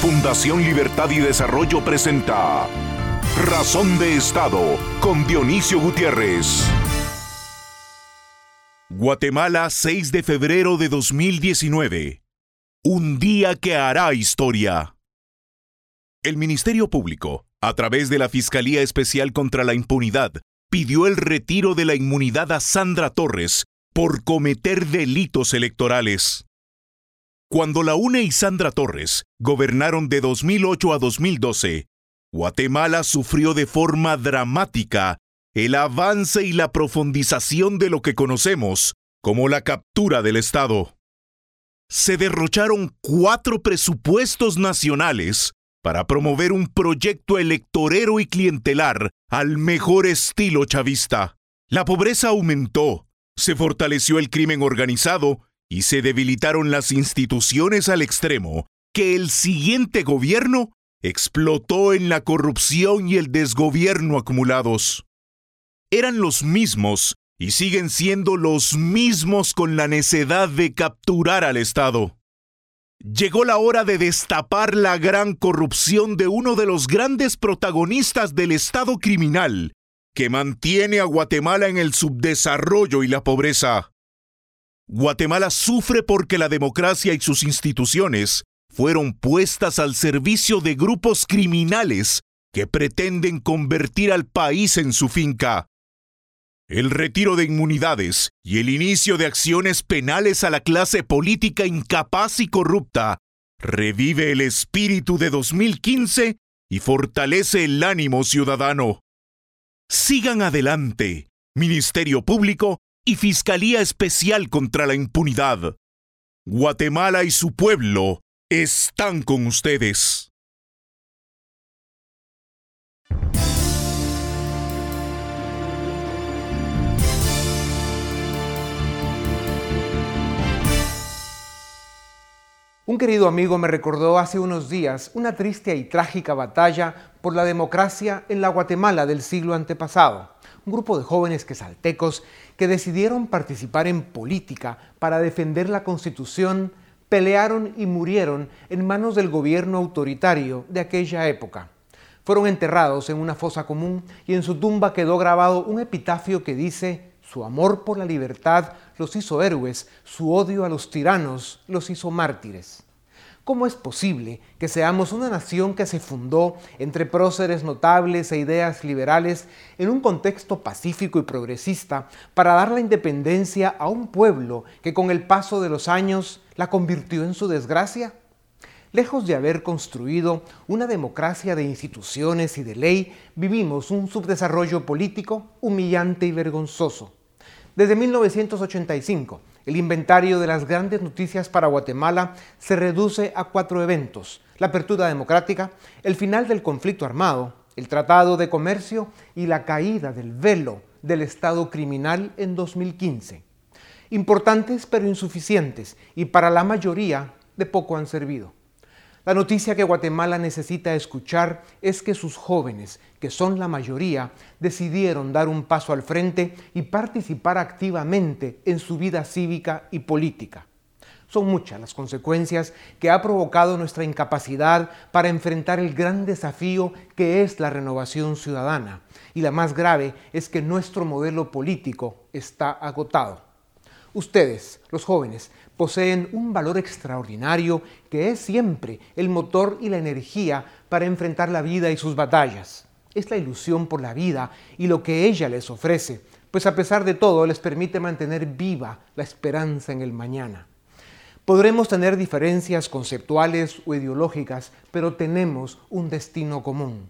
Fundación Libertad y Desarrollo presenta Razón de Estado con Dionisio Gutiérrez. Guatemala, 6 de febrero de 2019. Un día que hará historia. El Ministerio Público, a través de la Fiscalía Especial contra la Impunidad, pidió el retiro de la inmunidad a Sandra Torres por cometer delitos electorales. Cuando la UNE y Sandra Torres gobernaron de 2008 a 2012, Guatemala sufrió de forma dramática el avance y la profundización de lo que conocemos como la captura del Estado. Se derrocharon cuatro presupuestos nacionales para promover un proyecto electorero y clientelar al mejor estilo chavista. La pobreza aumentó, se fortaleció el crimen organizado y se debilitaron las instituciones al extremo que el siguiente gobierno explotó en la corrupción y el desgobierno acumulados. Eran los mismos y siguen siendo los mismos con la necedad de capturar al Estado. Llegó la hora de destapar la gran corrupción de uno de los grandes protagonistas del Estado criminal, que mantiene a Guatemala en el subdesarrollo y la pobreza. Guatemala sufre porque la democracia y sus instituciones fueron puestas al servicio de grupos criminales que pretenden convertir al país en su finca. El retiro de inmunidades y el inicio de acciones penales a la clase política incapaz y corrupta revive el espíritu de 2015 y fortalece el ánimo ciudadano. Sigan adelante, Ministerio Público y Fiscalía Especial contra la Impunidad. Guatemala y su pueblo están con ustedes. Un querido amigo me recordó hace unos días una triste y trágica batalla por la democracia en la Guatemala del siglo antepasado un grupo de jóvenes quesaltecos que decidieron participar en política para defender la constitución, pelearon y murieron en manos del gobierno autoritario de aquella época. Fueron enterrados en una fosa común y en su tumba quedó grabado un epitafio que dice, su amor por la libertad los hizo héroes, su odio a los tiranos los hizo mártires. ¿Cómo es posible que seamos una nación que se fundó entre próceres notables e ideas liberales en un contexto pacífico y progresista para dar la independencia a un pueblo que con el paso de los años la convirtió en su desgracia? Lejos de haber construido una democracia de instituciones y de ley, vivimos un subdesarrollo político humillante y vergonzoso. Desde 1985, el inventario de las grandes noticias para Guatemala se reduce a cuatro eventos. La apertura democrática, el final del conflicto armado, el Tratado de Comercio y la caída del velo del Estado criminal en 2015. Importantes pero insuficientes y para la mayoría de poco han servido. La noticia que Guatemala necesita escuchar es que sus jóvenes, que son la mayoría, decidieron dar un paso al frente y participar activamente en su vida cívica y política. Son muchas las consecuencias que ha provocado nuestra incapacidad para enfrentar el gran desafío que es la renovación ciudadana. Y la más grave es que nuestro modelo político está agotado. Ustedes, los jóvenes, poseen un valor extraordinario que es siempre el motor y la energía para enfrentar la vida y sus batallas. Es la ilusión por la vida y lo que ella les ofrece, pues a pesar de todo les permite mantener viva la esperanza en el mañana. Podremos tener diferencias conceptuales o ideológicas, pero tenemos un destino común.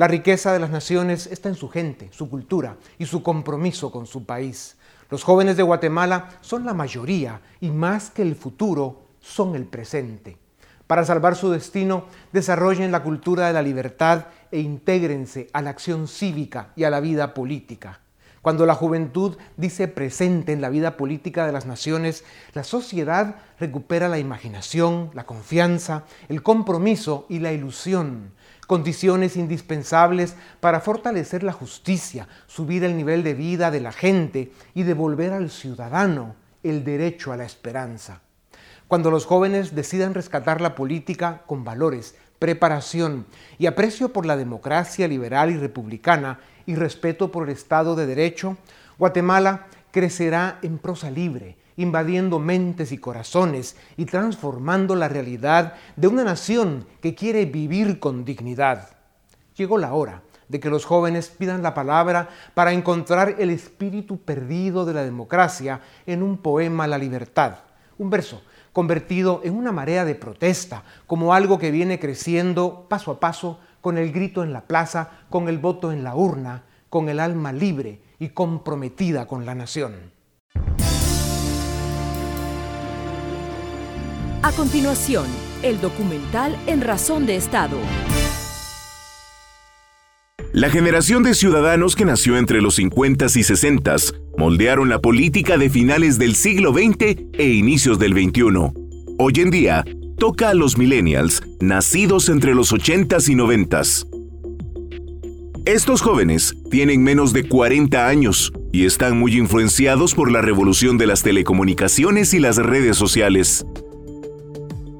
La riqueza de las naciones está en su gente, su cultura y su compromiso con su país. Los jóvenes de Guatemala son la mayoría y más que el futuro, son el presente. Para salvar su destino, desarrollen la cultura de la libertad e intégrense a la acción cívica y a la vida política. Cuando la juventud dice presente en la vida política de las naciones, la sociedad recupera la imaginación, la confianza, el compromiso y la ilusión, condiciones indispensables para fortalecer la justicia, subir el nivel de vida de la gente y devolver al ciudadano el derecho a la esperanza. cuando los jóvenes decidan rescatar la política con valores, preparación y aprecio por la democracia liberal y republicana y respeto por el Estado de Derecho, Guatemala crecerá en prosa libre, invadiendo mentes y corazones y transformando la realidad de una nación que quiere vivir con dignidad. Llegó la hora de que los jóvenes pidan la palabra para encontrar el espíritu perdido de la democracia en un poema La libertad, un verso convertido en una marea de protesta, como algo que viene creciendo paso a paso con el grito en la plaza, con el voto en la urna, con el alma libre y comprometida con la nación. A continuación, el documental En Razón de Estado. La generación de ciudadanos que nació entre los 50 y 60 moldearon la política de finales del siglo XX e inicios del XXI. Hoy en día, toca a los millennials, nacidos entre los 80s y 90s. Estos jóvenes tienen menos de 40 años y están muy influenciados por la revolución de las telecomunicaciones y las redes sociales.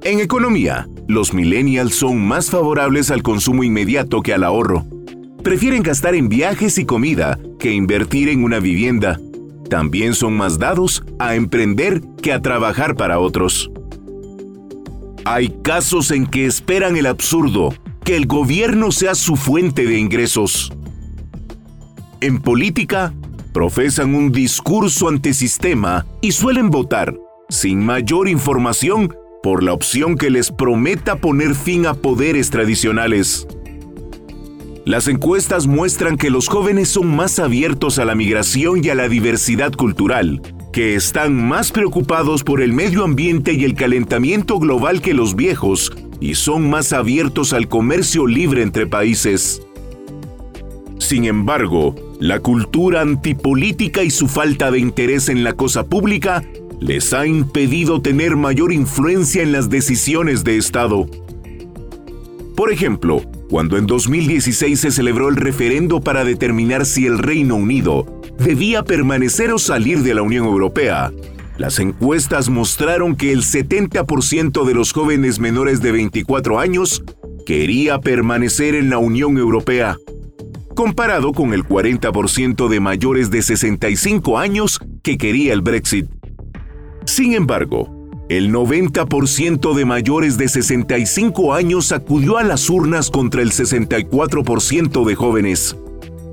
En economía, los millennials son más favorables al consumo inmediato que al ahorro. Prefieren gastar en viajes y comida que invertir en una vivienda. También son más dados a emprender que a trabajar para otros. Hay casos en que esperan el absurdo que el gobierno sea su fuente de ingresos. En política, profesan un discurso antisistema y suelen votar, sin mayor información, por la opción que les prometa poner fin a poderes tradicionales. Las encuestas muestran que los jóvenes son más abiertos a la migración y a la diversidad cultural, que están más preocupados por el medio ambiente y el calentamiento global que los viejos y son más abiertos al comercio libre entre países. Sin embargo, la cultura antipolítica y su falta de interés en la cosa pública les ha impedido tener mayor influencia en las decisiones de Estado. Por ejemplo, cuando en 2016 se celebró el referendo para determinar si el Reino Unido debía permanecer o salir de la Unión Europea, las encuestas mostraron que el 70% de los jóvenes menores de 24 años quería permanecer en la Unión Europea, comparado con el 40% de mayores de 65 años que quería el Brexit. Sin embargo, el 90% de mayores de 65 años acudió a las urnas contra el 64% de jóvenes.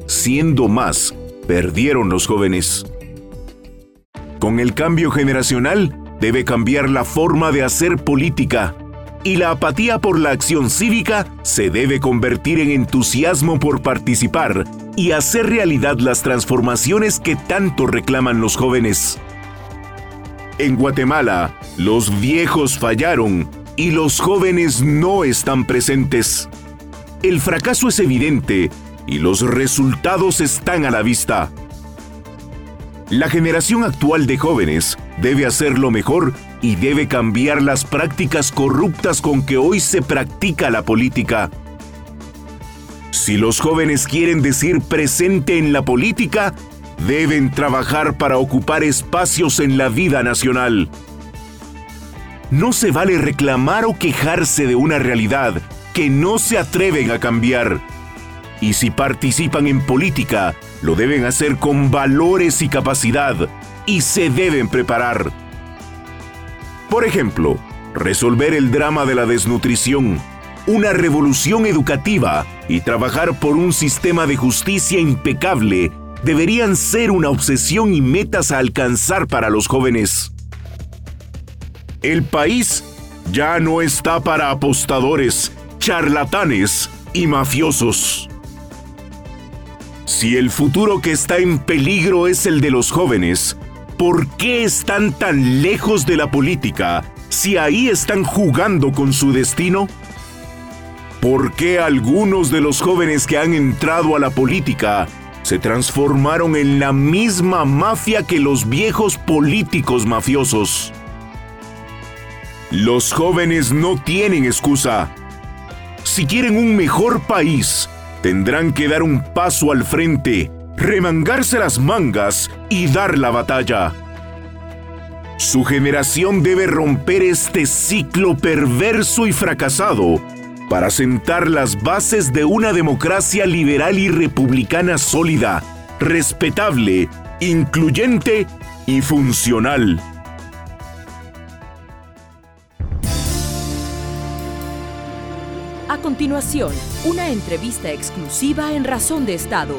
Siendo más, perdieron los jóvenes. Con el cambio generacional, debe cambiar la forma de hacer política y la apatía por la acción cívica se debe convertir en entusiasmo por participar y hacer realidad las transformaciones que tanto reclaman los jóvenes. En Guatemala, los viejos fallaron y los jóvenes no están presentes. El fracaso es evidente y los resultados están a la vista. La generación actual de jóvenes debe hacerlo mejor y debe cambiar las prácticas corruptas con que hoy se practica la política. Si los jóvenes quieren decir presente en la política, deben trabajar para ocupar espacios en la vida nacional. No se vale reclamar o quejarse de una realidad que no se atreven a cambiar. Y si participan en política, lo deben hacer con valores y capacidad y se deben preparar. Por ejemplo, resolver el drama de la desnutrición, una revolución educativa y trabajar por un sistema de justicia impecable deberían ser una obsesión y metas a alcanzar para los jóvenes. El país ya no está para apostadores, charlatanes y mafiosos. Si el futuro que está en peligro es el de los jóvenes, ¿por qué están tan lejos de la política si ahí están jugando con su destino? ¿Por qué algunos de los jóvenes que han entrado a la política se transformaron en la misma mafia que los viejos políticos mafiosos? Los jóvenes no tienen excusa. Si quieren un mejor país, tendrán que dar un paso al frente, remangarse las mangas y dar la batalla. Su generación debe romper este ciclo perverso y fracasado para sentar las bases de una democracia liberal y republicana sólida, respetable, incluyente y funcional. A continuación, una entrevista exclusiva en Razón de Estado.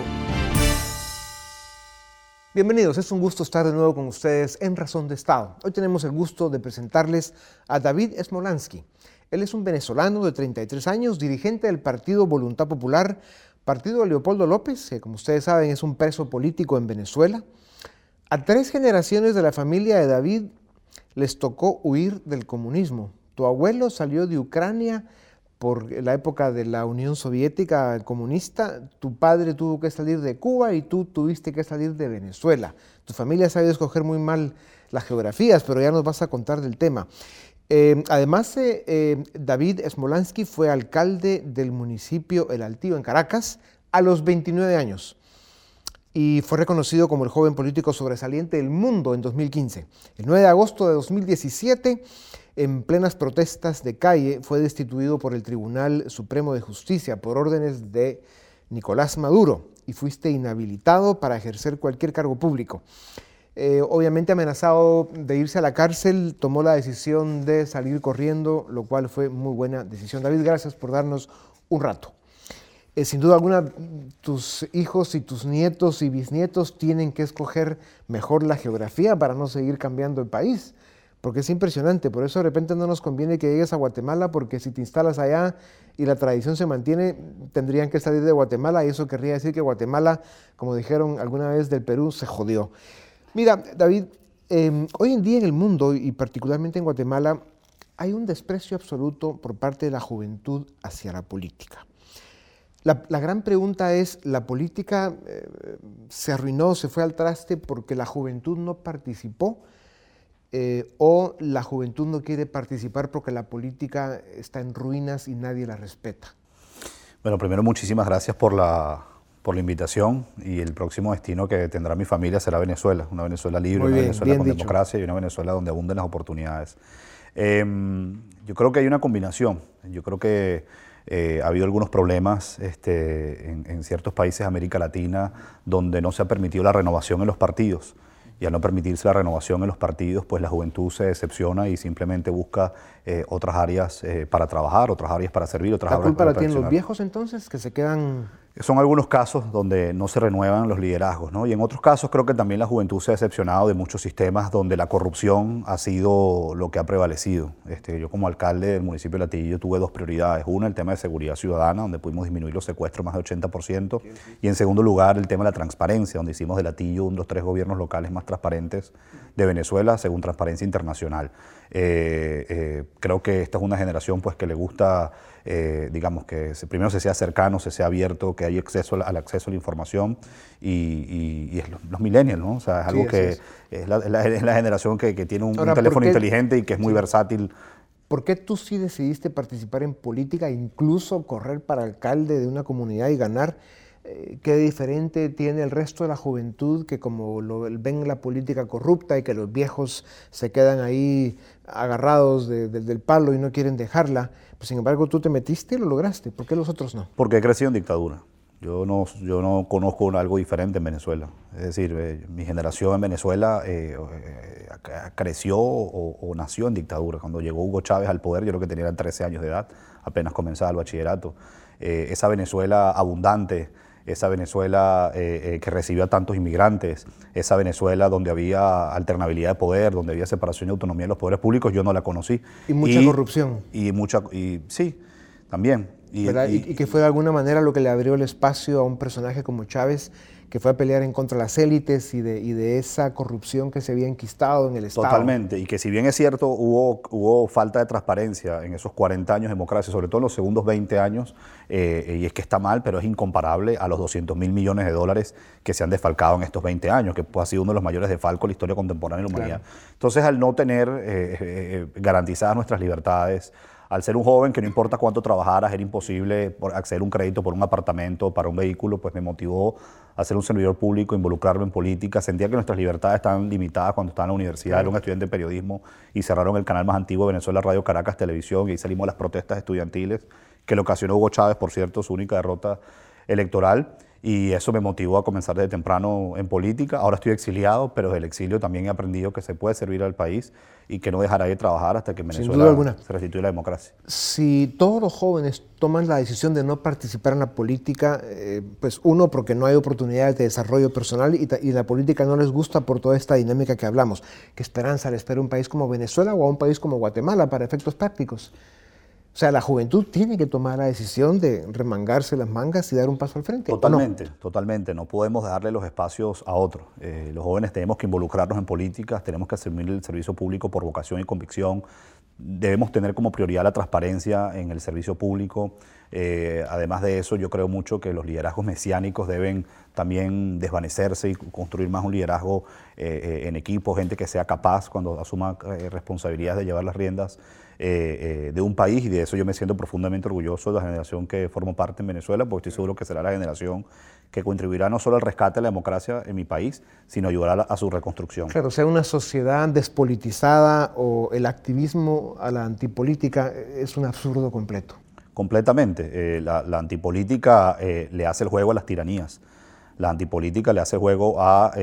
Bienvenidos, es un gusto estar de nuevo con ustedes en Razón de Estado. Hoy tenemos el gusto de presentarles a David Smolansky. Él es un venezolano de 33 años, dirigente del Partido Voluntad Popular, partido de Leopoldo López, que como ustedes saben es un preso político en Venezuela. A tres generaciones de la familia de David les tocó huir del comunismo. Tu abuelo salió de Ucrania por la época de la Unión Soviética comunista, tu padre tuvo que salir de Cuba y tú tuviste que salir de Venezuela. Tu familia sabe escoger muy mal las geografías, pero ya nos vas a contar del tema. Eh, además, eh, eh, David Smolansky fue alcalde del municipio El Altío en Caracas a los 29 años y fue reconocido como el joven político sobresaliente del mundo en 2015. El 9 de agosto de 2017 en plenas protestas de calle, fue destituido por el Tribunal Supremo de Justicia por órdenes de Nicolás Maduro y fuiste inhabilitado para ejercer cualquier cargo público. Eh, obviamente amenazado de irse a la cárcel, tomó la decisión de salir corriendo, lo cual fue muy buena decisión. David, gracias por darnos un rato. Eh, sin duda alguna, tus hijos y tus nietos y bisnietos tienen que escoger mejor la geografía para no seguir cambiando el país porque es impresionante. Por eso de repente no nos conviene que llegues a Guatemala, porque si te instalas allá y la tradición se mantiene, tendrían que salir de Guatemala y eso querría decir que Guatemala, como dijeron alguna vez del Perú, se jodió. Mira, David, em, hoy en día en el mundo y particularmente en Guatemala hay un desprecio absoluto por parte de la juventud hacia la política. La, gran pregunta es, ¿la política eh, se arruinó, se fue al traste porque la juventud no participó? Eh, o la juventud no quiere participar porque la política está en ruinas y nadie la respeta? Bueno, primero muchísimas gracias por la, por la invitación y el próximo destino que tendrá mi familia será Venezuela, una Venezuela libre, una Venezuela con democracia y una Venezuela donde abunden las oportunidades. Em, yo creo que hay una combinación, yo creo que eh, ha habido algunos problemas este, en, en ciertos países de América Latina donde no se ha permitido la renovación en los partidos. Y al no permitirse la renovación en los partidos, pues la juventud se decepciona y simplemente busca eh, otras áreas eh, para trabajar, otras áreas para servir, otras áreas para ¿La culpa la tienen los viejos entonces que se quedan son algunos casos donde no se renuevan los liderazgos, ¿no? Y en otros casos creo que también la juventud se ha decepcionado de muchos sistemas donde la corrupción ha sido lo que ha prevalecido. Este, yo como alcalde del municipio de Latillo tuve dos prioridades. Una, el tema de seguridad ciudadana, donde pudimos disminuir los secuestros más de 80%. Y en segundo lugar, el tema de la transparencia, donde hicimos de Latillo uno de los tres gobiernos locales más transparentes de Venezuela, según Transparencia Internacional. Eh, eh, creo que esta es una generación pues, que le gusta eh, digamos, que primero se sea cercano, se sea abierto, que haya acceso al, acceso a la información y, y, es los, millennials, ¿no? O sea, es algo que es. la, generación que, tiene un, teléfono inteligente y que es muy versátil. ¿Por qué tú sí decidiste participar en política, incluso correr para alcalde de una comunidad y ganar? Eh, ¿Qué diferente tiene el resto de la juventud que como lo, ven la política corrupta y que los viejos se quedan ahí agarrados del palo y no quieren dejarla? Pues, sin embargo, tú te metiste y lo lograste. ¿Por qué los otros no? Porque he crecido en dictadura. Yo no, yo no conozco algo diferente en Venezuela. Es decir, eh, mi generación en Venezuela eh, eh, creció o, nació en dictadura. Cuando llegó Hugo Chávez al poder, yo creo que tenía 13 años de edad, apenas comenzaba el bachillerato. esa Venezuela abundante, esa Venezuela eh, eh, que recibió a tantos inmigrantes, esa Venezuela donde había alternabilidad de poder, donde había separación y autonomía de los poderes públicos, yo no la conocí. Y mucha corrupción. Y mucha, y sí, también. Y, y, que fue de alguna manera lo que le abrió el espacio a un personaje como Chávez que fue a pelear en contra de las élites y de, y de esa corrupción que se había enquistado en el Estado. Totalmente, y que si bien es cierto, hubo, hubo falta de transparencia en esos 40 años de democracia, sobre todo en los segundos 20 años, eh, y es que está mal, pero es incomparable a los 200 mil millones de dólares que se han desfalcado en estos 20 años, que ha sido uno de los mayores desfalcos de la historia contemporánea de la humanidad. Entonces, al no tener eh, eh, garantizadas nuestras libertades, al ser un joven que no importa cuánto trabajaras, era imposible acceder a un crédito por un apartamento, para un vehículo, pues me motivó a ser un servidor público, involucrarme en política. Sentía que nuestras libertades estaban limitadas cuando estaba en la universidad, era un estudiante de periodismo y cerraron el canal más antiguo de Venezuela, Radio Caracas Televisión, y ahí salimos a las protestas estudiantiles que le ocasionó Hugo Chávez, por cierto, su única derrota electoral y eso me motivó a comenzar desde temprano en política. Ahora estoy exiliado, pero del exilio también he aprendido que se puede servir al país y que no dejará de trabajar hasta que Venezuela se restituya la democracia. Si todos los jóvenes toman la decisión de no participar en la política, eh, pues uno, porque no hay oportunidades de desarrollo personal y, y, la política no les gusta por toda esta dinámica que hablamos. ¿Qué esperanza le espera un país como Venezuela o a un país como Guatemala para efectos prácticos? O sea, la juventud tiene que tomar la decisión de remangarse las mangas y dar un paso al frente. Totalmente, totalmente. No podemos darle los espacios a otros. Eh, los jóvenes tenemos que involucrarnos en políticas, tenemos que asumir el servicio público por vocación y convicción. Debemos tener como prioridad la transparencia en el servicio público. Eh, además de eso, yo creo mucho que los liderazgos mesiánicos deben también desvanecerse y construir más un liderazgo eh, en equipo, gente que sea capaz cuando asuma responsabilidades de llevar las riendas eh, eh, de un país y de eso yo me siento profundamente orgulloso de la generación que formo parte en Venezuela, porque estoy seguro que será la generación que contribuirá no solo al rescate de la democracia en mi país, sino ayudará a su reconstrucción. Claro, sea una sociedad despolitizada o el activismo a la antipolítica es un absurdo completo. Completamente. Eh, la, antipolítica le hace el juego a las tiranías. La antipolítica le hace el juego a,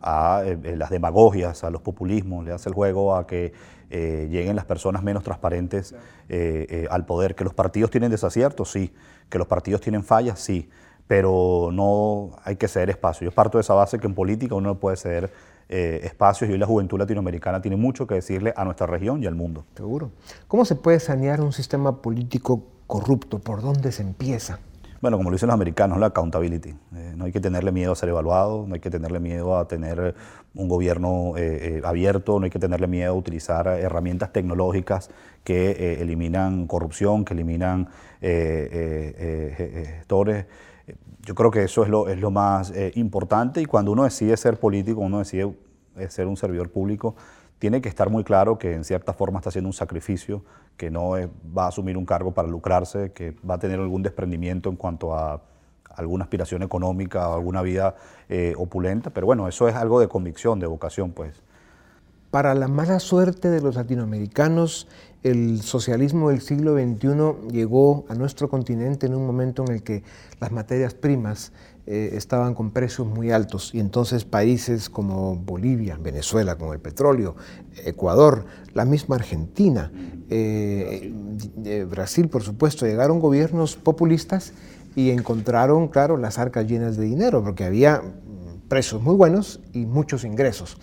a las demagogias, a los populismos, le hace el juego a que eh, lleguen las personas menos transparentes eh, eh, al poder. Que los partidos tienen desaciertos, sí. Que los partidos tienen fallas, sí. Pero no hay que ceder espacio. Yo parto de esa base que en política uno no puede ceder espacios y hoy la juventud latinoamericana tiene mucho que decirle a nuestra región y al mundo. Seguro. ¿Cómo se puede sanear un sistema político corrupto? ¿Por dónde se empieza? Bueno, como lo dicen los americanos, la accountability. Eh, no hay que tenerle miedo a ser evaluado, no hay que tenerle miedo a tener un gobierno eh, eh, abierto, no hay que tenerle miedo a utilizar herramientas tecnológicas que eliminan corrupción, que eliminan gestores. Yo creo que eso es lo, es lo más importante y cuando uno decide ser político, uno decide ser un servidor público, tiene que estar muy claro que en cierta forma está haciendo un sacrificio, que no va a asumir un cargo para lucrarse, que va a tener algún desprendimiento en cuanto a alguna aspiración económica o alguna vida eh, opulenta, pero bueno, eso es algo de convicción, de vocación, pues. Para la mala suerte de los latinoamericanos, el socialismo del siglo XXI llegó a nuestro continente en un momento en el que las materias primas eh, estaban con precios muy altos y entonces países como Bolivia, Venezuela con el petróleo, Ecuador, la misma Argentina, eh, Brasil por supuesto, llegaron gobiernos populistas y encontraron, claro, las arcas llenas de dinero porque había precios muy buenos y muchos ingresos.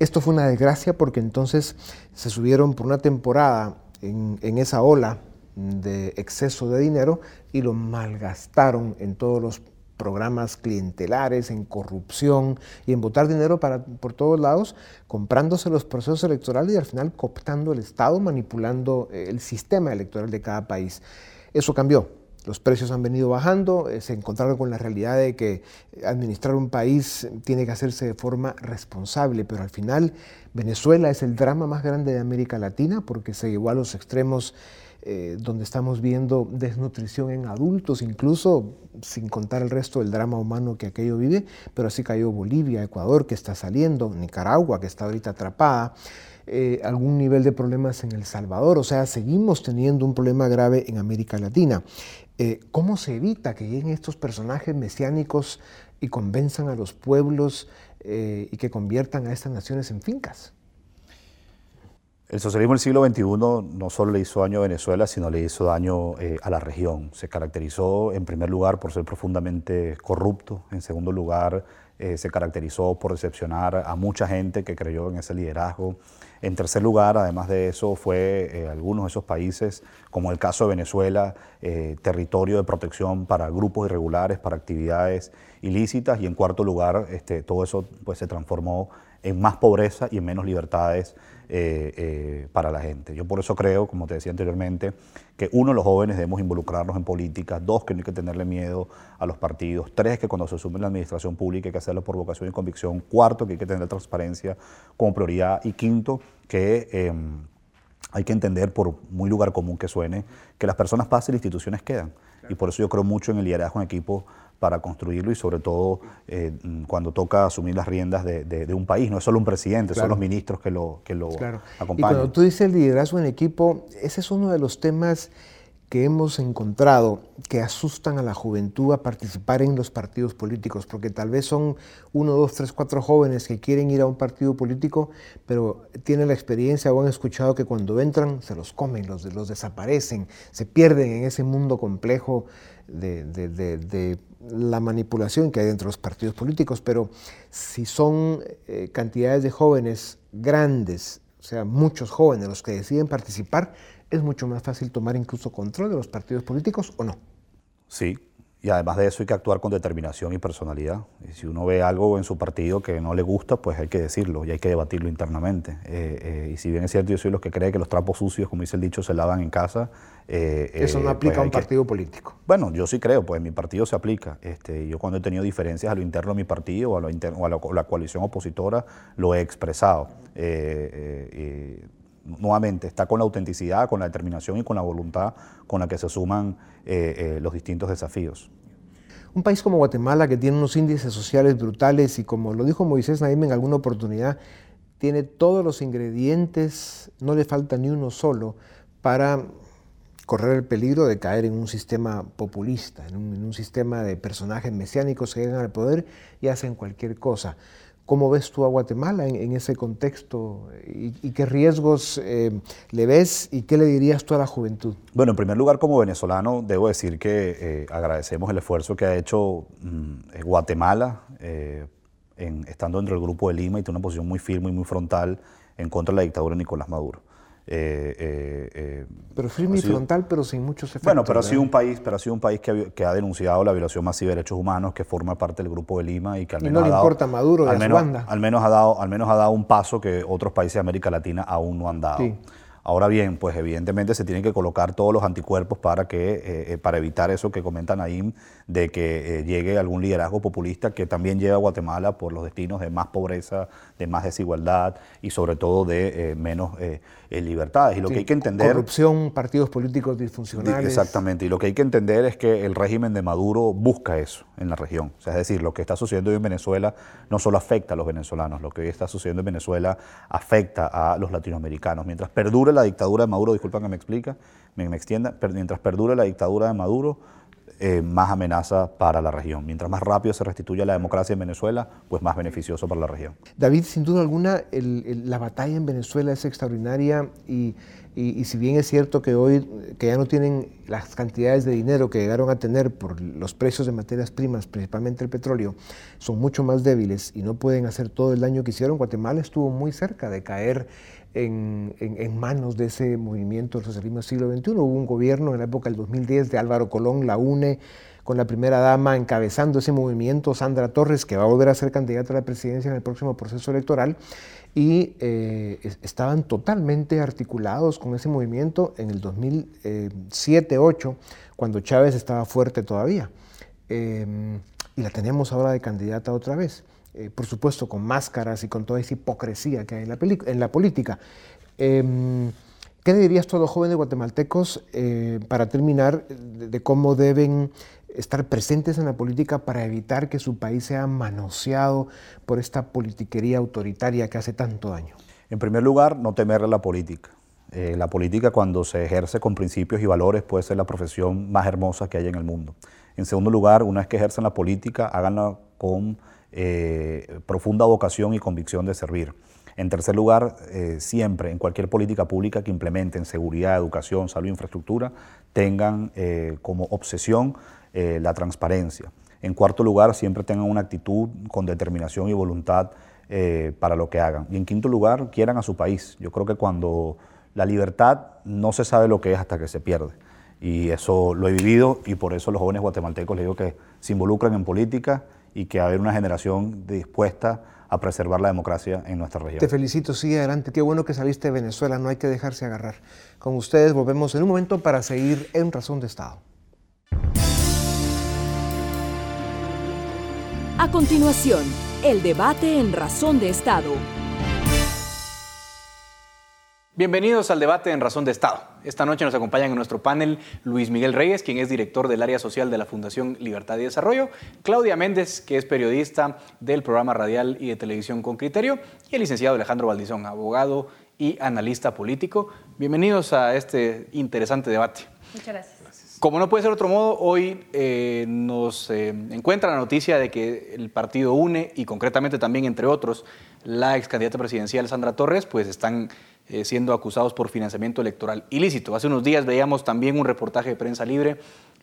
Esto fue una desgracia porque entonces se subieron por una temporada en, esa ola de exceso de dinero y lo malgastaron en todos los programas clientelares, en corrupción y en votar dinero para, por todos lados, comprándose los procesos electorales y al final cooptando el Estado, manipulando el sistema electoral de cada país. Eso cambió. Los precios han venido bajando, eh, se encontraron con la realidad de que administrar un país tiene que hacerse de forma responsable, pero al final Venezuela es el drama más grande de América Latina porque se llevó a los extremos eh, donde estamos viendo desnutrición en adultos, incluso sin contar el resto del drama humano que aquello vive, pero así cayó Bolivia, Ecuador, que está saliendo, Nicaragua, que está ahorita atrapada. Eh, algún nivel de problemas en El Salvador, o sea, seguimos teniendo un problema grave en América Latina. Eh, ¿Cómo se evita que lleguen estos personajes mesiánicos y convenzan a los pueblos y que conviertan a estas naciones en fincas? El socialismo del siglo XXI no solo le hizo daño a Venezuela, sino le hizo daño eh, a la región. Se caracterizó, en primer lugar, por ser profundamente corrupto. En segundo lugar, eh, se caracterizó por decepcionar a mucha gente que creyó en ese liderazgo. En tercer lugar, además de eso, fue eh, algunos de esos países, como el caso de Venezuela, territorio de protección para grupos irregulares, para actividades ilícitas. Y en cuarto lugar, este, todo eso pues, se transformó en más pobreza y en menos libertades eh, eh, para la gente. Yo por eso creo, como te decía anteriormente, que uno, los jóvenes debemos involucrarnos en política, dos, que no hay que tenerle miedo a los partidos, tres, que cuando se asume la administración pública hay que hacerlo por vocación y convicción, cuarto, que hay que tener transparencia como prioridad y quinto, que... Em, hay que entender, por muy lugar común que suene, que las personas pasan y las instituciones quedan. Y por eso yo creo mucho en el liderazgo en equipo para construirlo y sobre todo eh, cuando toca asumir las riendas de, un país. No es solo un presidente, son los ministros que lo, que lo acompañan. Y cuando tú dices liderazgo en equipo, ese es uno de los temas que hemos encontrado que asustan a la juventud a participar en los partidos políticos, porque tal vez son uno, dos, tres, cuatro jóvenes que quieren ir a un partido político, pero tienen la experiencia o han escuchado que cuando entran se los comen, los, los desaparecen, se pierden en ese mundo complejo de, la manipulación que hay dentro de los partidos políticos, pero si son eh, cantidades de jóvenes grandes, o sea, muchos jóvenes los que deciden participar, es mucho más fácil tomar incluso control de los partidos políticos o no. Sí, y además de eso hay que actuar con determinación y personalidad. Y si uno ve algo en su partido que no le gusta, pues hay que decirlo y hay que debatirlo internamente. Eh, eh, y si bien es cierto, yo soy los que cree que los trapos sucios, como dice el dicho, se lavan en casa. Eh, eso no pues aplica a un partido político. Bueno, yo sí creo, pues en mi partido se aplica. Este, yo cuando he tenido diferencias a lo interno de mi partido o a, lo o a la, coalición opositora, lo he expresado nuevamente está con la autenticidad, con la determinación y con la voluntad con la que se suman eh, eh, los distintos desafíos. Un país como Guatemala, que tiene unos índices sociales brutales y como lo dijo Moisés Naim en alguna oportunidad, tiene todos los ingredientes, no le falta ni uno solo, para correr el peligro de caer en un sistema populista, en un, sistema de personajes mesiánicos que llegan al poder y hacen cualquier cosa. ¿Cómo ves tú a Guatemala en, ese contexto ¿Y, qué riesgos eh, le ves y qué le dirías tú a la juventud? Bueno, en primer lugar, como venezolano, debo decir que eh, agradecemos el esfuerzo que ha hecho mm, eh, Guatemala, estando dentro del Grupo de Lima y tiene una posición muy firme y muy frontal en contra de la dictadura de Nicolás Maduro. Eh, eh, pero firme y frontal, pero sin muchos efectos. Bueno, pero ha sido un país, pero ha sido un país que ha, denunciado la violación masiva de derechos humanos, que forma parte del Grupo de Lima y que al menos no le importa Maduro al menos, al menos ha dado, al menos ha dado un paso que otros países de América Latina aún no han dado. Sí. Ahora bien, pues evidentemente se tienen que colocar todos los anticuerpos para, que, eh, eh, para evitar eso que comenta Naim, de que eh, llegue algún liderazgo populista que también lleve a Guatemala por los destinos de más pobreza, de más desigualdad y sobre todo de menos libertades. Y lo que hay que entender... Corrupción, partidos políticos disfuncionales. Exactamente. Y lo que hay que entender es que el régimen de Maduro busca eso en la región. O sea, es decir, lo que está sucediendo hoy en Venezuela no solo afecta a los venezolanos, lo que hoy está sucediendo en Venezuela afecta a los latinoamericanos. Mientras perdure la dictadura de Maduro, disculpa que me explica, me, extienda, mientras perdure la dictadura de Maduro, eh, más amenaza para la región. Mientras más rápido se restituya la democracia en Venezuela, pues más beneficioso para la región. David, sin duda alguna, la batalla en Venezuela es extraordinaria y, si bien es cierto que hoy que ya no tienen las cantidades de dinero que llegaron a tener por los precios de materias primas, principalmente el petróleo, son mucho más débiles y no pueden hacer todo el daño que hicieron, Guatemala estuvo muy cerca de caer en, manos de ese movimiento del socialismo del siglo XXI. Hubo un gobierno en la época del 2010 de Álvaro Colón, la UNE, con la primera dama encabezando ese movimiento, Sandra Torres, que va a volver a ser candidata a la presidencia en el próximo proceso electoral, y eh, estaban totalmente articulados con ese movimiento en el 2007-2008, cuando Chávez estaba fuerte todavía. Em, y la tenemos ahora de candidata otra vez. Eh, por supuesto con máscaras y con toda esa hipocresía que hay en la, en la política. Em, ¿Qué le dirías a los jóvenes guatemaltecos eh, para terminar de, cómo deben estar presentes en la política para evitar que su país sea manoseado por esta politiquería autoritaria que hace tanto daño? En primer lugar, no temerle la política. Eh, la política cuando se ejerce con principios y valores puede ser la profesión más hermosa que hay en el mundo. En segundo lugar, una vez que ejercen la política, háganla con eh, profunda vocación y convicción de servir. En tercer lugar, eh, siempre en cualquier política pública que implementen seguridad, educación, salud infraestructura, tengan eh, como obsesión la transparencia. En cuarto lugar, siempre tengan una actitud con determinación y voluntad para lo que hagan. Y en quinto lugar, quieran a su país. Yo creo que cuando la libertad no se sabe lo que es hasta que se pierde. Y eso lo he vivido y por eso los jóvenes guatemaltecos les digo que se involucran en política y que haber una generación dispuesta a preservar la democracia en nuestra región. Te felicito, sigue adelante. Qué bueno que saliste de Venezuela, no hay que dejarse agarrar. Con ustedes volvemos en un momento para seguir en Razón de Estado. A continuación, el debate en Razón de Estado Bienvenidos al debate en Razón de Estado. Esta noche nos acompañan en nuestro panel Luis Miguel Reyes, quien es director del área social de la Fundación Libertad y Desarrollo, Claudia Méndez, que es periodista del programa radial y de televisión con criterio, y el licenciado Alejandro Valdizón, abogado y analista político. Bienvenidos a este interesante debate. Muchas gracias. Como no puede ser otro modo, hoy eh, nos eh, encuentra la noticia de que el partido UNE y concretamente también, entre otros, la ex candidata presidencial Sandra Torres, pues están eh, siendo acusados por financiamiento electoral ilícito. Hace unos días veíamos también un reportaje de prensa libre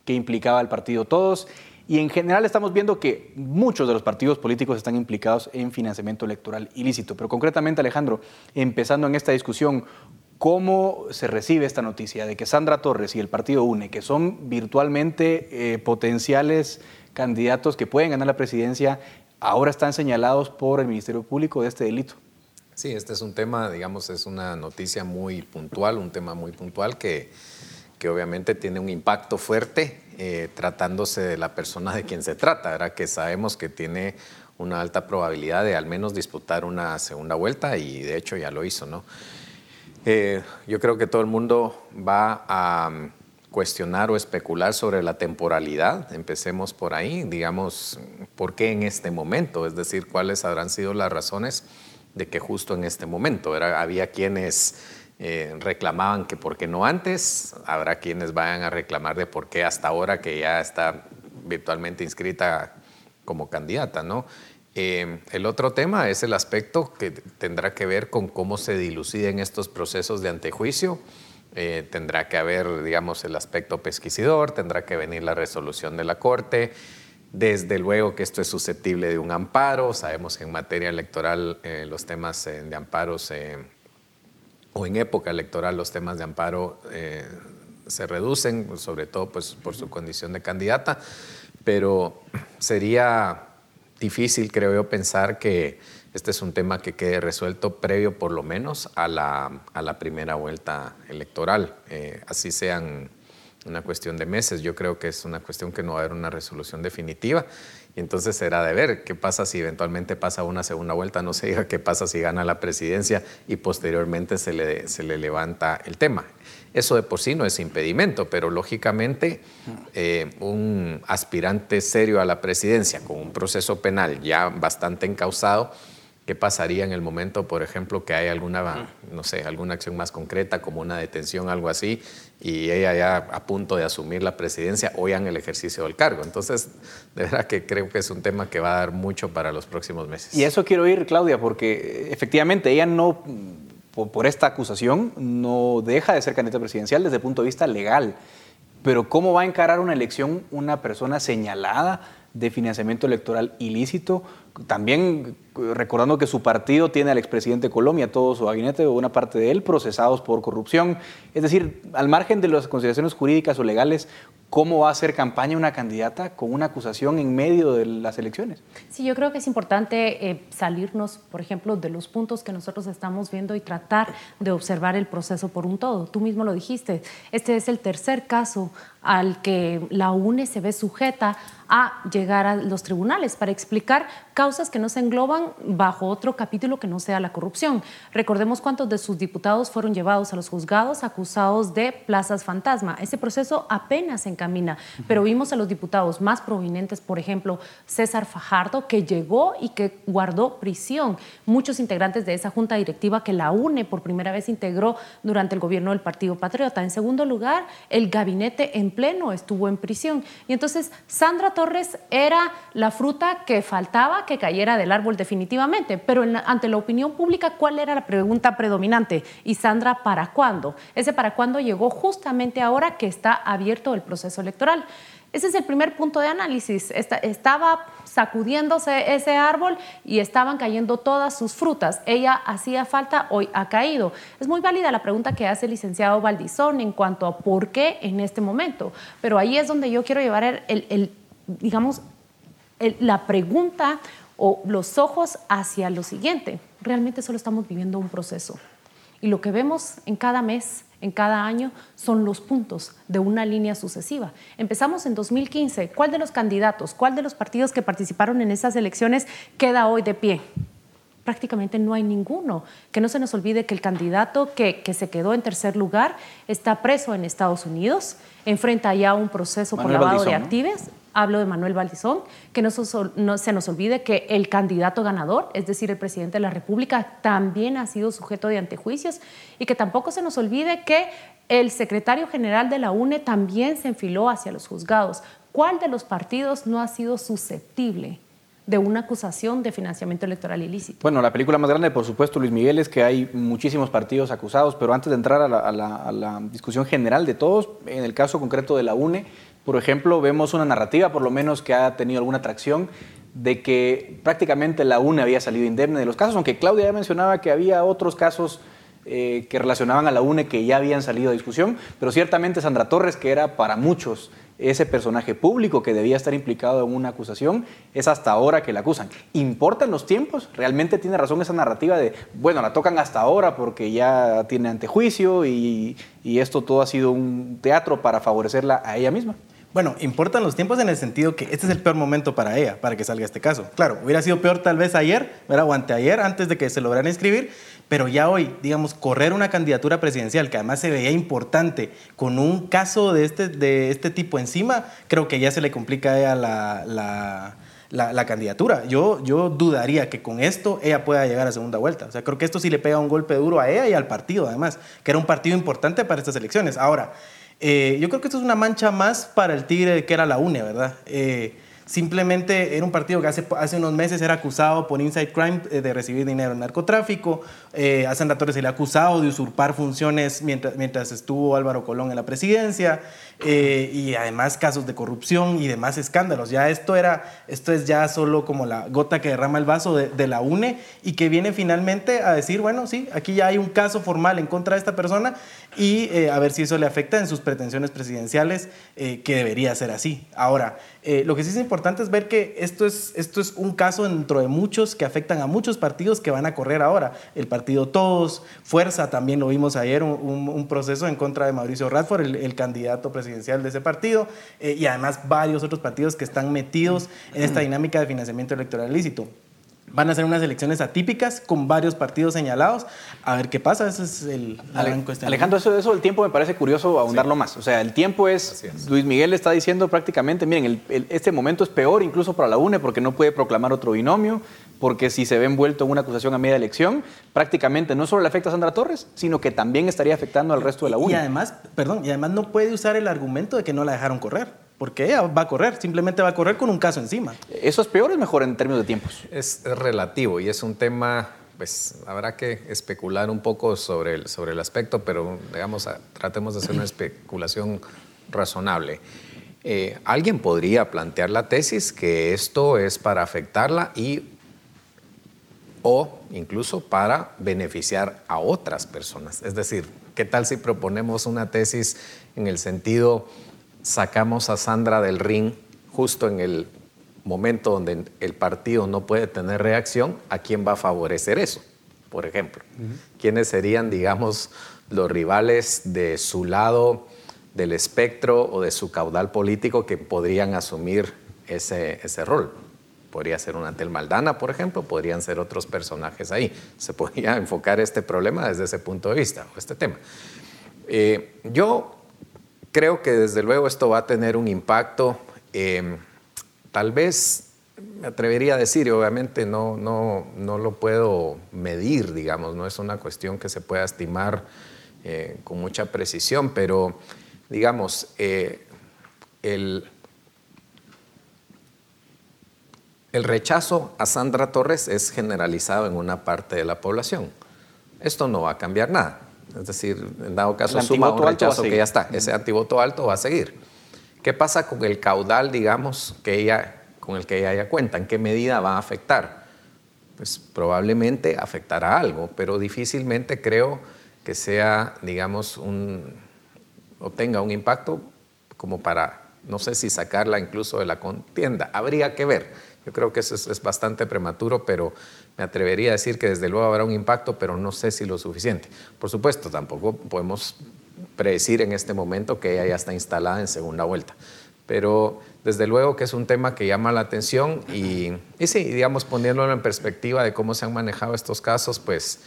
que implicaba al partido Todos y en general estamos viendo que muchos de los partidos políticos están implicados en financiamiento electoral ilícito. Pero concretamente, Alejandro, empezando en esta discusión, ¿cómo se recibe esta noticia de que Sandra Torres y el partido UNE, que son virtualmente eh, potenciales candidatos que pueden ganar la presidencia, ahora están señalados por el Ministerio Público de este delito? Sí, este es un tema, digamos, es una noticia muy puntual, un tema muy puntual que, que obviamente tiene un impacto fuerte eh, tratándose de la persona de quien se trata, ¿verdad? que sabemos que tiene una alta probabilidad de al menos disputar una segunda vuelta y de hecho ya lo hizo. ¿no? Eh, yo creo que todo el mundo va a mm, cuestionar o especular sobre la temporalidad. Empecemos por ahí, digamos, ¿por qué en este momento? Es decir, cuáles habrán sido las razones de que justo en este momento era, había quienes eh, reclamaban que por qué no antes, habrá quienes vayan a reclamar de por qué hasta ahora que ya está virtualmente inscrita como candidata, ¿no? Eh, el otro tema es el aspecto que tendrá que ver con cómo se diluciden estos procesos de antejuicio. Eh, tendrá que haber, digamos, el aspecto pesquisidor, tendrá que venir la resolución de la Corte. Desde luego que esto es susceptible de un amparo. Sabemos que en materia electoral eh, los temas eh, de amparo o en época electoral los temas de amparo eh, se reducen, sobre todo pues, por su condición de candidata, pero sería difícil, creo yo, pensar que este es un tema que quede resuelto previo por lo menos a la, a la primera vuelta electoral, así sean una cuestión de meses. Yo creo que es una cuestión que no va a haber una resolución definitiva. Y entonces será de ver qué pasa si eventualmente pasa una segunda vuelta, no se diga qué pasa si gana la presidencia y posteriormente se le, se le levanta el tema. Eso de por sí no es impedimento, pero lógicamente eh, un aspirante serio a la presidencia con un proceso penal ya bastante encausado, ¿Qué pasaría en el momento, por ejemplo, que hay alguna, no sé, alguna acción más concreta, como una detención, algo así, y ella ya a punto de asumir la presidencia ya en el ejercicio del cargo? Entonces, de verdad que creo que es un tema que va a dar mucho para los próximos meses. Y eso quiero ir, Claudia, porque efectivamente ella no, por esta acusación, no deja de ser candidata presidencial desde el punto de vista legal. Pero ¿cómo va a encarar una elección una persona señalada de financiamiento electoral ilícito? También recordando que su partido tiene al expresidente de Colombia, todo su gabinete o una parte de él procesados por corrupción. Es decir, al margen de las consideraciones jurídicas o legales, ¿cómo va a hacer campaña una candidata con una acusación en medio de las elecciones? Sí, yo creo que es importante eh, salirnos, por ejemplo, de los puntos que nosotros estamos viendo y tratar de observar el proceso por un todo. Tú mismo lo dijiste, este es el tercer caso al que la UNE se ve sujeta a llegar a los tribunales para explicar causas que no se engloban bajo otro capítulo que no sea la corrupción. Recordemos cuántos de sus diputados fueron llevados a los juzgados acusados de plazas fantasma. Ese proceso apenas se encamina, pero vimos a los diputados más prominentes, por ejemplo, César Fajardo, que llegó y que guardó prisión. Muchos integrantes de esa junta directiva que la UNE por primera vez integró durante el gobierno del Partido Patriota. En segundo lugar, el gabinete en pleno estuvo en prisión. Y entonces Sandra Torres era la fruta que faltaba que cayera del árbol definitivamente, pero ante la opinión pública, ¿cuál era la pregunta predominante? Y Sandra, ¿para cuándo? Ese para cuándo llegó justamente ahora que está abierto el proceso electoral. Ese es el primer punto de análisis. estaba sacudiéndose ese árbol y estaban cayendo todas sus frutas. Ella hacía falta, hoy ha caído. Es muy válida la pregunta que hace el licenciado Valdizón en cuanto a por qué en este momento. Pero ahí es donde yo quiero llevar el, digamos, la pregunta o los ojos hacia lo siguiente. Realmente solo estamos viviendo un proceso. Y lo que vemos en cada mes, en cada año, son los puntos de una línea sucesiva. Empezamos en 2015. ¿Cuál de los candidatos, cuál de los partidos que participaron en esas elecciones queda hoy de pie? prácticamente no hay ninguno. Que no se nos olvide que el candidato que, que se quedó en tercer lugar está preso en Estados Unidos, enfrenta ya un proceso por lavado de activos. Hablo de Manuel Valdizón, que no, se nos olvide que el candidato ganador, es decir, el presidente de la República, también ha sido sujeto de antejuicios y que tampoco se nos olvide que el secretario general de la UNE también se enfiló hacia los juzgados. ¿Cuál de los partidos no ha sido susceptible de una acusación de financiamiento electoral ilícito. Bueno, la película más grande, por supuesto, Luis Miguel, es que hay muchísimos partidos acusados, pero antes de entrar a la, discusión general de todos, en el caso concreto de la UNE, por ejemplo, vemos una narrativa, por lo menos que ha tenido alguna atracción, de que prácticamente la UNE había salido indemne de los casos, aunque Claudia ya mencionaba que había otros casos eh, que relacionaban a la UNE que ya habían salido a discusión, pero ciertamente Sandra Torres, que era para muchos ese personaje público que debía estar implicado en una acusación, es hasta ahora que la acusan. ¿Importan los tiempos? ¿Realmente tiene razón esa narrativa de, bueno, la tocan hasta ahora porque ya tiene antejuicio y, y esto todo ha sido un teatro para favorecerla a ella misma? Bueno, importan los tiempos en el sentido que este es el peor momento para ella, para que salga este caso. Claro, hubiera sido peor tal vez ayer, o anteayer, antes de que se lograra inscribir, pero ya hoy, digamos, correr una candidatura presidencial que además se veía importante con un caso de este, de este tipo encima, creo que ya se le complica a ella la, la, candidatura. Yo, yo dudaría que con esto ella pueda llegar a segunda vuelta. O sea, creo que esto sí le pega un golpe duro a ella y al partido, además, que era un partido importante para estas elecciones. Ahora, eh, yo creo que esto es una mancha más para el Tigre que era la UNE, ¿verdad? Eh, Simplemente era un partido que hace, hace unos meses era acusado por Inside Crime eh, de recibir dinero en narcotráfico. Eh, a Sandra Torres se le ha acusado de usurpar funciones mientras, mientras estuvo Álvaro Colón en la presidencia. Eh, y además casos de corrupción y demás escándalos. Ya esto, era, esto es ya solo como la gota que derrama el vaso de, la UNE y que viene finalmente a decir, bueno, sí, aquí ya hay un caso formal en contra de esta persona y a ver si eso le afecta en sus pretensiones presidenciales, que debería ser así. Ahora, eh, lo que sí es importante es ver que esto es, esto es un caso dentro de muchos que afectan a muchos partidos que van a correr ahora. El partido Todos, Fuerza, también lo vimos ayer, un, proceso en contra de Mauricio Radford, el, candidato presidencial de ese partido, eh, y además varios otros partidos que están metidos en esta dinámica de financiamiento electoral ilícito. Van a ser unas elecciones atípicas con varios partidos señalados. A ver qué pasa, ese es el Alejandro, eso, eso del tiempo me parece curioso ahondarlo más. O sea, el tiempo es, Luis Miguel está diciendo prácticamente, miren, este momento es peor incluso para la UNE porque no puede proclamar otro binomio, porque si se ve envuelto en una acusación a media elección, prácticamente no solo le afecta a Sandra Torres, sino que también estaría afectando al resto de la UNE. Y además, perdón, y además no puede usar el argumento de que no la dejaron correr porque ella va a correr, simplemente va a correr con un caso encima. ¿Eso es peor o es mejor en términos de tiempos? Es, relativo y es un tema, pues habrá que especular un poco sobre el, sobre el aspecto, pero digamos, tratemos de hacer una especulación razonable. Eh, alguien podría plantear la tesis que esto es para afectarla y o incluso para beneficiar a otras personas. Es decir, ¿qué tal si proponemos una tesis en el sentido sacamos a Sandra del ring justo en el momento donde el partido no puede tener reacción, ¿a quién va a favorecer eso? Por ejemplo, ¿quiénes serían, digamos, los rivales de su lado del espectro o de su caudal político que podrían asumir ese, ese rol? Podría ser una Tel Maldana, por ejemplo, podrían ser otros personajes ahí. Se podría enfocar este problema desde ese punto de vista, o este tema. Eh, yo creo que desde luego esto va a tener un impacto, em, tal vez me atrevería a decir, y obviamente no, no, no, lo puedo medir, digamos, no es una cuestión que se pueda estimar eh, con mucha precisión, pero digamos, eh, el, el rechazo a Sandra Torres es generalizado en una parte de la población. Esto no va a cambiar nada. Es decir, en dado caso suma un rechazo que ya está. Ese antivoto alto va a seguir. ¿Qué pasa con el caudal, digamos, que ella, con el que ella ya cuenta? ¿En qué medida va a afectar? Pues probablemente afectará algo, pero difícilmente creo que sea, digamos, un, o tenga un impacto como para, no sé si sacarla incluso de la contienda. Habría que ver. Yo creo que eso es, bastante prematuro, pero me atrevería a decir que desde luego habrá un impacto, pero no sé si lo suficiente. Por supuesto, tampoco podemos predecir en este momento que ella ya está instalada en segunda vuelta. pero desde luego que es un tema que llama la atención y, y sí, digamos, poniéndolo en perspectiva de cómo se han manejado estos casos, pues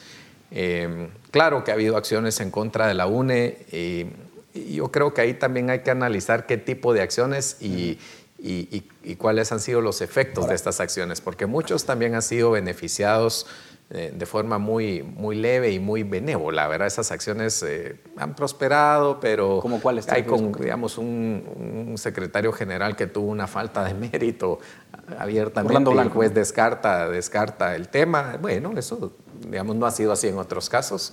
eh, claro que ha habido acciones en contra de la UNE y, yo creo que ahí también hay que analizar qué tipo de acciones y, y cuáles han sido los efectos de estas acciones, porque muchos también han sido beneficiados eh, de forma muy, muy leve y muy benévola, ¿verdad? Esas acciones eh, han prosperado, pero ¿Cómo cuáles? hay con, digamos, un, secretario general que tuvo una falta de mérito abiertamente y el juez descarta, descarta el tema. Bueno, eso, digamos, no ha sido así en otros casos.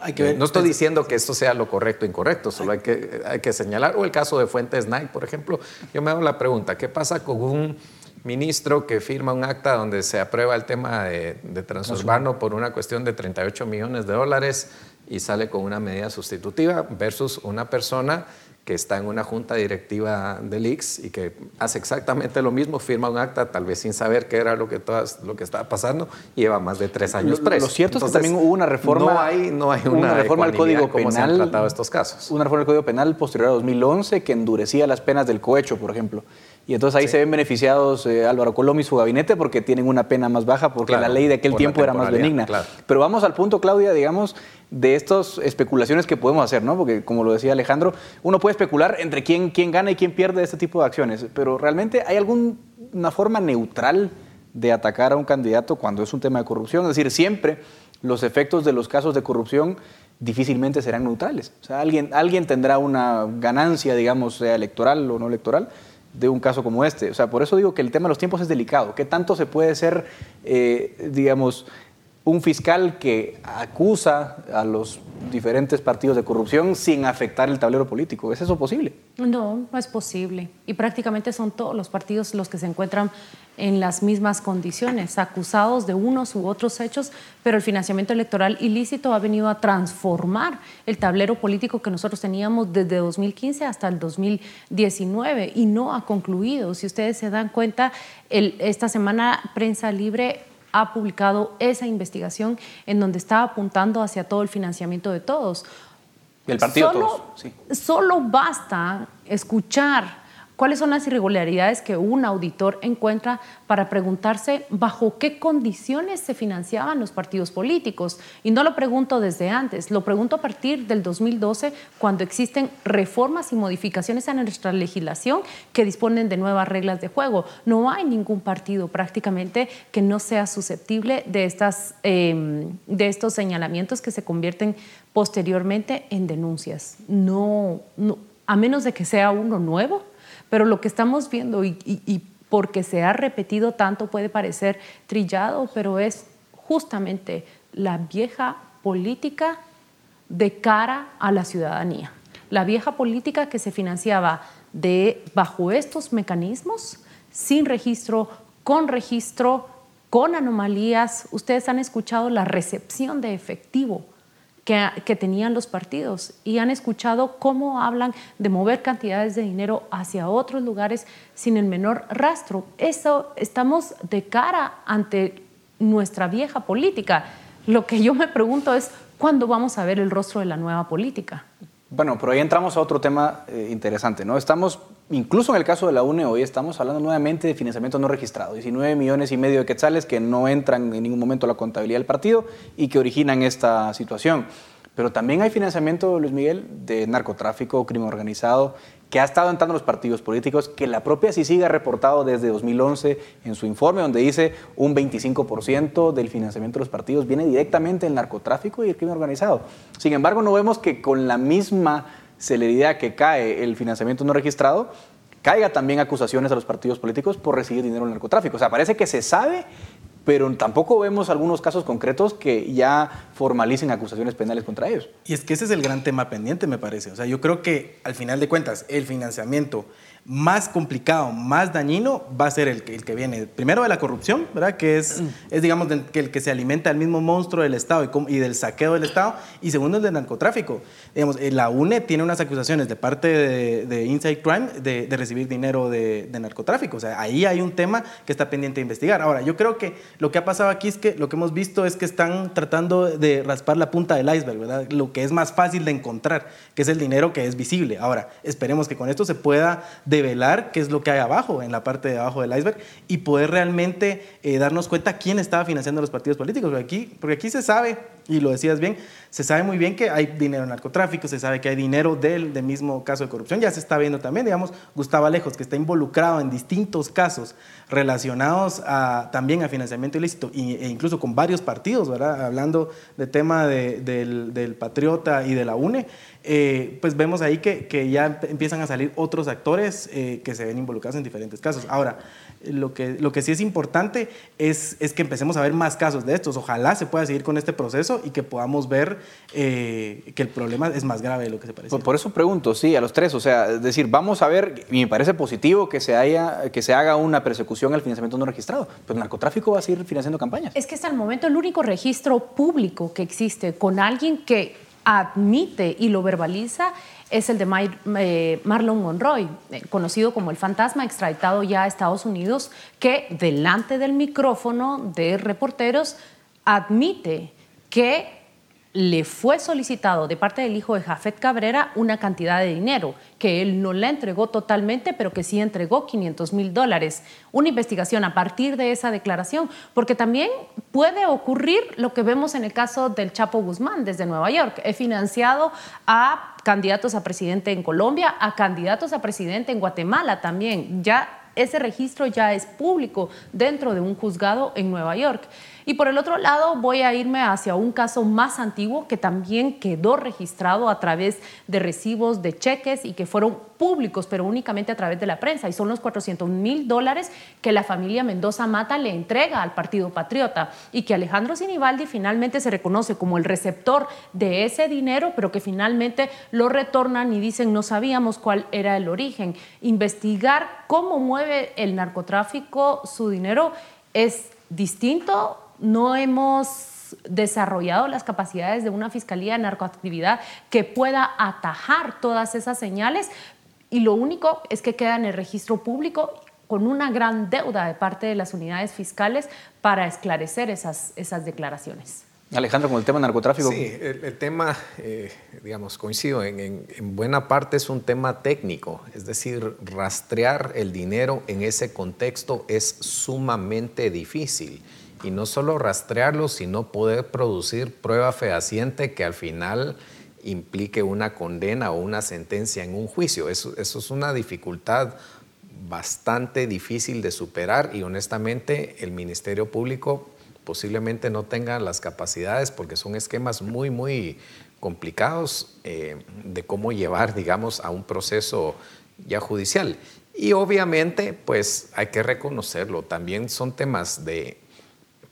Hay que no estoy diciendo que esto sea lo correcto o incorrecto, solo hay que, hay que señalar. O el caso de Fuentes Knight, por ejemplo. Yo me hago la pregunta, ¿qué pasa con un ministro que firma un acta donde se aprueba el tema de, de transurbano por una cuestión de 38 millones de dólares y sale con una medida sustitutiva versus una persona que está en una junta directiva del IX y que hace exactamente lo mismo, firma un acta tal vez sin saber qué era lo que, todas, lo que estaba pasando y lleva más de tres años preso. Lo cierto es que también hubo una reforma. No hay, no hay una, reforma al Código Penal. Se han tratado estos casos. Una reforma al Código Penal posterior a 2011 que endurecía las penas del cohecho, por ejemplo. Y entonces ahí se ven beneficiados eh, Álvaro Colom y su gabinete porque tienen una pena más baja porque la ley de aquel tiempo era más benigna. Pero vamos al punto, Claudia, digamos, de estas especulaciones que podemos hacer, ¿no? Porque como lo decía Alejandro, uno puede especular entre quién, quién gana y quién pierde este tipo de acciones, pero realmente hay alguna forma neutral de atacar a un candidato cuando es un tema de corrupción. Es decir, siempre los efectos de los casos de corrupción difícilmente serán neutrales. O sea, alguien, alguien tendrá una ganancia, digamos, sea electoral o no electoral, de un caso como este. O sea, por eso digo que el tema de los tiempos es delicado. ¿Qué tanto se puede ser, eh, digamos, un fiscal que acusa a los diferentes partidos de corrupción sin afectar el tablero político. ¿Es eso posible? No, no es posible. Y prácticamente son todos los partidos los que se encuentran en las mismas condiciones, acusados de unos u otros hechos, pero el financiamiento electoral ilícito ha venido a transformar el tablero político que nosotros teníamos desde 2015 hasta el 2019 y no ha concluido. Si ustedes se dan cuenta, esta semana Prensa Libre ha publicado esa investigación en donde está apuntando hacia todo el financiamiento de todos. El partido solo, todos, sí. Solo basta escuchar ¿Cuáles son las irregularidades que un auditor encuentra para preguntarse bajo qué condiciones se financiaban los partidos políticos? Y no lo pregunto desde antes, lo pregunto a partir del 2012, cuando existen reformas y modificaciones a nuestra legislación que disponen de nuevas reglas de juego. No hay ningún partido prácticamente que no sea susceptible de, estas, em, de estos señalamientos que se convierten posteriormente en denuncias. no, a menos de que sea uno nuevo pero lo que estamos viendo y, porque se ha repetido tanto puede parecer trillado, pero es justamente la vieja política de cara a la ciudadanía. La vieja política que se financiaba de, bajo estos mecanismos, sin registro, con registro, con anomalías. Ustedes han escuchado la recepción de efectivo que, tenían los partidos y han escuchado cómo hablan de mover cantidades de dinero hacia otros lugares sin el menor rastro. Eso estamos de cara ante nuestra vieja política. Lo que yo me pregunto es, ¿cuándo vamos a ver el rostro de la nueva política? Bueno, pero ahí entramos a otro tema eh, interesante, ¿no? Estamos, incluso en el caso de la UNE, hoy estamos hablando nuevamente de financiamiento no registrado, 19 millones y medio de quetzales que no entran en ningún momento a la contabilidad del partido y que originan esta situación. Pero también hay financiamiento, Luis Miguel, de narcotráfico, crimen organizado, que ha estado entrando en los partidos políticos, que la propia CICIG ha reportado desde 2011 en su informe, donde dice un 25% del financiamiento de los partidos viene directamente del narcotráfico y el crimen organizado. Sin embargo, no vemos que con la misma celeridad que cae el financiamiento no registrado, caiga también acusaciones a los partidos políticos por recibir dinero en narcotráfico. O sea, parece que se sabe pero tampoco vemos algunos casos concretos que ya formalicen acusaciones penales contra ellos. Y es que ese es el gran tema pendiente, me parece. O sea, yo creo que al final de cuentas, el financiamiento más complicado, más dañino, va a ser el que, el que viene primero de la corrupción, ¿verdad? Que es, mm. es digamos, que el que se alimenta del mismo monstruo del Estado y, y, del saqueo del Estado, y segundo, el del narcotráfico. Digamos, eh, la UNE tiene unas acusaciones de parte de, de Inside Crime de, de recibir dinero de, de, narcotráfico. O sea, ahí hay un tema que está pendiente de investigar. Ahora, yo creo que lo que ha pasado aquí es que lo que hemos visto es que están tratando de raspar la punta del iceberg, ¿verdad? Lo que es más fácil de encontrar, que es el dinero que es visible. Ahora, esperemos que con esto se pueda de develar qué es lo que hay abajo, en la parte de abajo del iceberg, y poder realmente eh, darnos cuenta quién estaba financiando los partidos políticos. Porque aquí, porque aquí se sabe, y lo decías bien, se sabe muy bien que hay dinero en narcotráfico, se sabe que hay dinero del, del mismo caso de corrupción, ya se está viendo también, digamos, Gustavo Alejos, que está involucrado en distintos casos relacionados a, también a financiamiento ilícito, e incluso con varios partidos. Hablando del tema del, del Patriota y de la UNE, eh, pues vemos ahí que, que, ya empiezan a salir otros actores eh, que se ven involucrados en diferentes casos. Ahora, lo que, lo que sí es importante es, es que empecemos a ver más casos de estos. Ojalá se pueda seguir con este proceso y que podamos ver eh, que el problema es más grave de lo que se parece. Por, por, eso pregunto, sí, a los tres, o sea, es decir, vamos a ver, y me parece positivo que se, haya, que se haga una persecución al financiamiento no registrado, pero el narcotráfico va a seguir financiando campañas. Es que hasta el momento el único registro público que existe con alguien que admite y lo verbaliza es el de eh, Marlon Monroy, eh, conocido como el fantasma, extraditado ya a Estados Unidos, que delante del micrófono de reporteros admite que le fue solicitado de parte del hijo de Jafet Cabrera una cantidad de dinero que él no la entregó totalmente, pero que sí entregó 500 mil dólares. Una investigación a partir de esa declaración, porque también puede ocurrir lo que vemos en el caso del Chapo Guzmán desde Nueva York. He financiado a candidatos a presidente en Colombia, a candidatos a presidente en Guatemala también. Ya ese registro ya es público dentro de un juzgado en Nueva York. Y por el otro lado, voy a irme hacia un caso más antiguo que también quedó registrado a través de recibos de cheques y que fueron públicos, pero únicamente a través de la prensa. Y son los 400 mil dólares que la familia Mendoza Mata le entrega al Partido Patriota y que Alejandro Sinibaldi finalmente se reconoce como el receptor de ese dinero, pero que finalmente lo retornan y dicen no sabíamos cuál era el origen. Investigar cómo mueve el narcotráfico su dinero es distinto no hemos desarrollado las capacidades de una fiscalía de narcoactividad que pueda atajar todas esas señales y lo único es que queda en el registro público con una gran deuda de parte de las unidades fiscales para esclarecer esas, esas declaraciones. Alejandro, con el tema narcotráfico. Sí, el, tema, eh, digamos, coincido, en, en, buena parte es un tema técnico, es decir, rastrear el dinero en ese contexto es sumamente difícil y no solo rastrearlo, sino poder producir prueba fehaciente que al final implique una condena o una sentencia en un juicio. Eso, eso es una dificultad bastante difícil de superar y honestamente el Ministerio Público posiblemente no tenga las capacidades porque son esquemas muy, muy complicados eh, de cómo llevar, digamos, a un proceso ya judicial. Y obviamente, pues hay que reconocerlo, también son temas de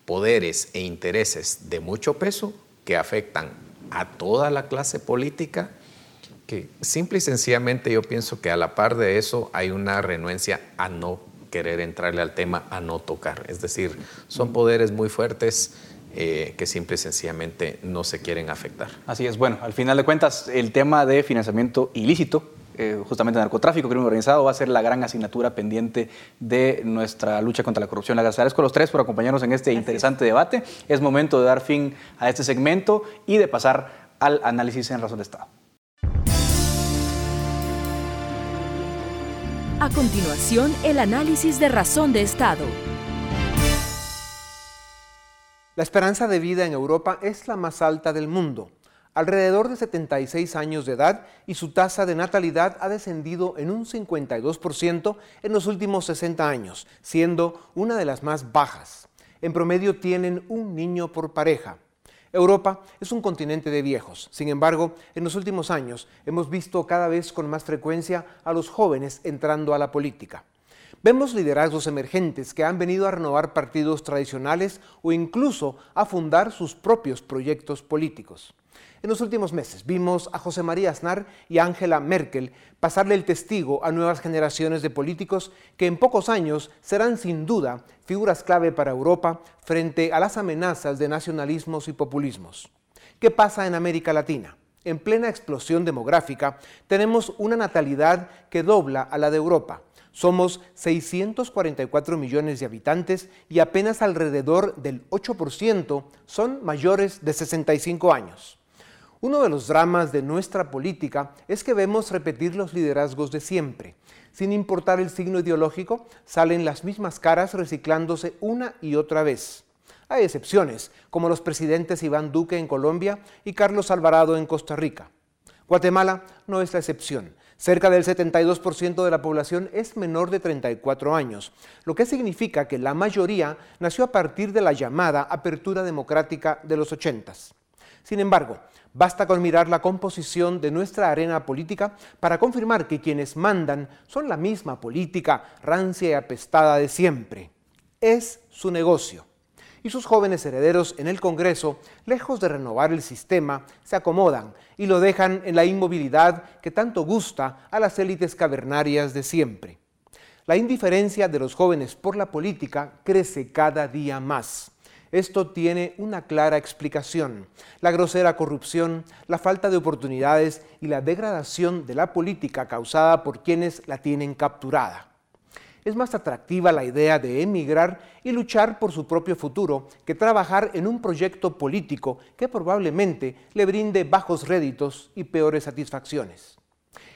poderes e intereses de mucho peso que afectan a toda la clase política, que simple y sencillamente yo pienso que a la par de eso hay una renuencia a no querer entrarle al tema, a no tocar. Es decir, son poderes muy fuertes eh, que simple y sencillamente no se quieren afectar. Así es, bueno, al final de cuentas, el tema de financiamiento ilícito eh, justamente narcotráfico, crimen organizado, va a ser la gran asignatura pendiente de nuestra lucha contra la corrupción. Les agradezco a los tres por acompañarnos en este interesante debate. Es momento de dar fin a este segmento y de pasar al análisis en razón de Estado. A continuación, el análisis de razón de Estado. La esperanza de vida en Europa es la más alta del mundo alrededor de 76 años de edad y su tasa de natalidad ha descendido en un 52% en los últimos 60 años, siendo una de las más bajas. En promedio tienen un niño por pareja. Europa es un continente de viejos. Sin embargo, en los últimos años hemos visto cada vez con más frecuencia a los jóvenes entrando a la política. Vemos liderazgos emergentes que han venido a renovar partidos tradicionales o incluso a fundar sus propios proyectos políticos. En los últimos meses vimos a José María Aznar y a Angela Merkel pasarle el testigo a nuevas generaciones de políticos que en pocos años serán sin duda figuras clave para Europa frente a las amenazas de nacionalismos y populismos. ¿Qué pasa en América Latina? En plena explosión demográfica tenemos una natalidad que dobla a la de Europa. Somos 644 millones de habitantes y apenas alrededor del 8% son mayores de 65 años. Uno de los dramas de nuestra política es que vemos repetir los liderazgos de siempre. Sin importar el signo ideológico, salen las mismas caras reciclándose una y otra vez. Hay excepciones, como los presidentes Iván Duque en Colombia y Carlos Alvarado en Costa Rica. Guatemala no es la excepción. Cerca del 72% de la población es menor de 34 años, lo que significa que la mayoría nació a partir de la llamada apertura democrática de los 80. Sin embargo, basta con mirar la composición de nuestra arena política para confirmar que quienes mandan son la misma política rancia y apestada de siempre. Es su negocio y sus jóvenes herederos en el Congreso, lejos de renovar el sistema, se acomodan y lo dejan en la inmovilidad que tanto gusta a las élites cavernarias de siempre. La indiferencia de los jóvenes por la política crece cada día más. Esto tiene una clara explicación. La grosera corrupción, la falta de oportunidades y la degradación de la política causada por quienes la tienen capturada es más atractiva la idea de emigrar y luchar por su propio futuro que trabajar en un proyecto político que probablemente le brinde bajos réditos y peores satisfacciones.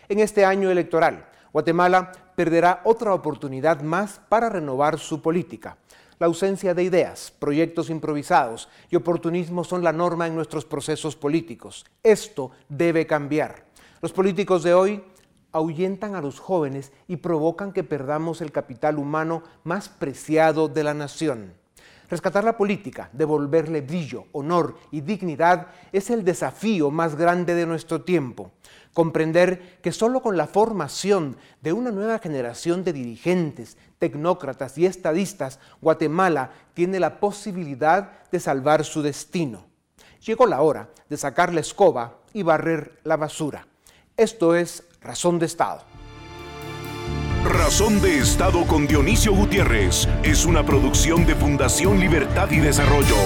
En este año electoral, Guatemala perderá otra oportunidad más para renovar su política. La ausencia de ideas, proyectos improvisados y oportunismo son la norma en nuestros procesos políticos. Esto debe cambiar. Los políticos de hoy ahuyentan a los jóvenes y provocan que perdamos el capital humano más preciado de la nación. Rescatar la política, devolverle brillo, honor y dignidad es el desafío más grande de nuestro tiempo. Comprender que solo con la formación de una nueva generación de dirigentes, tecnócratas y estadistas, Guatemala tiene la posibilidad de salvar su destino. Llegó la hora de sacar la escoba y barrer la basura. Esto es Razón de Estado. Razón de Estado con Dionisio Gutiérrez es una producción de Fundación Libertad y Desarrollo.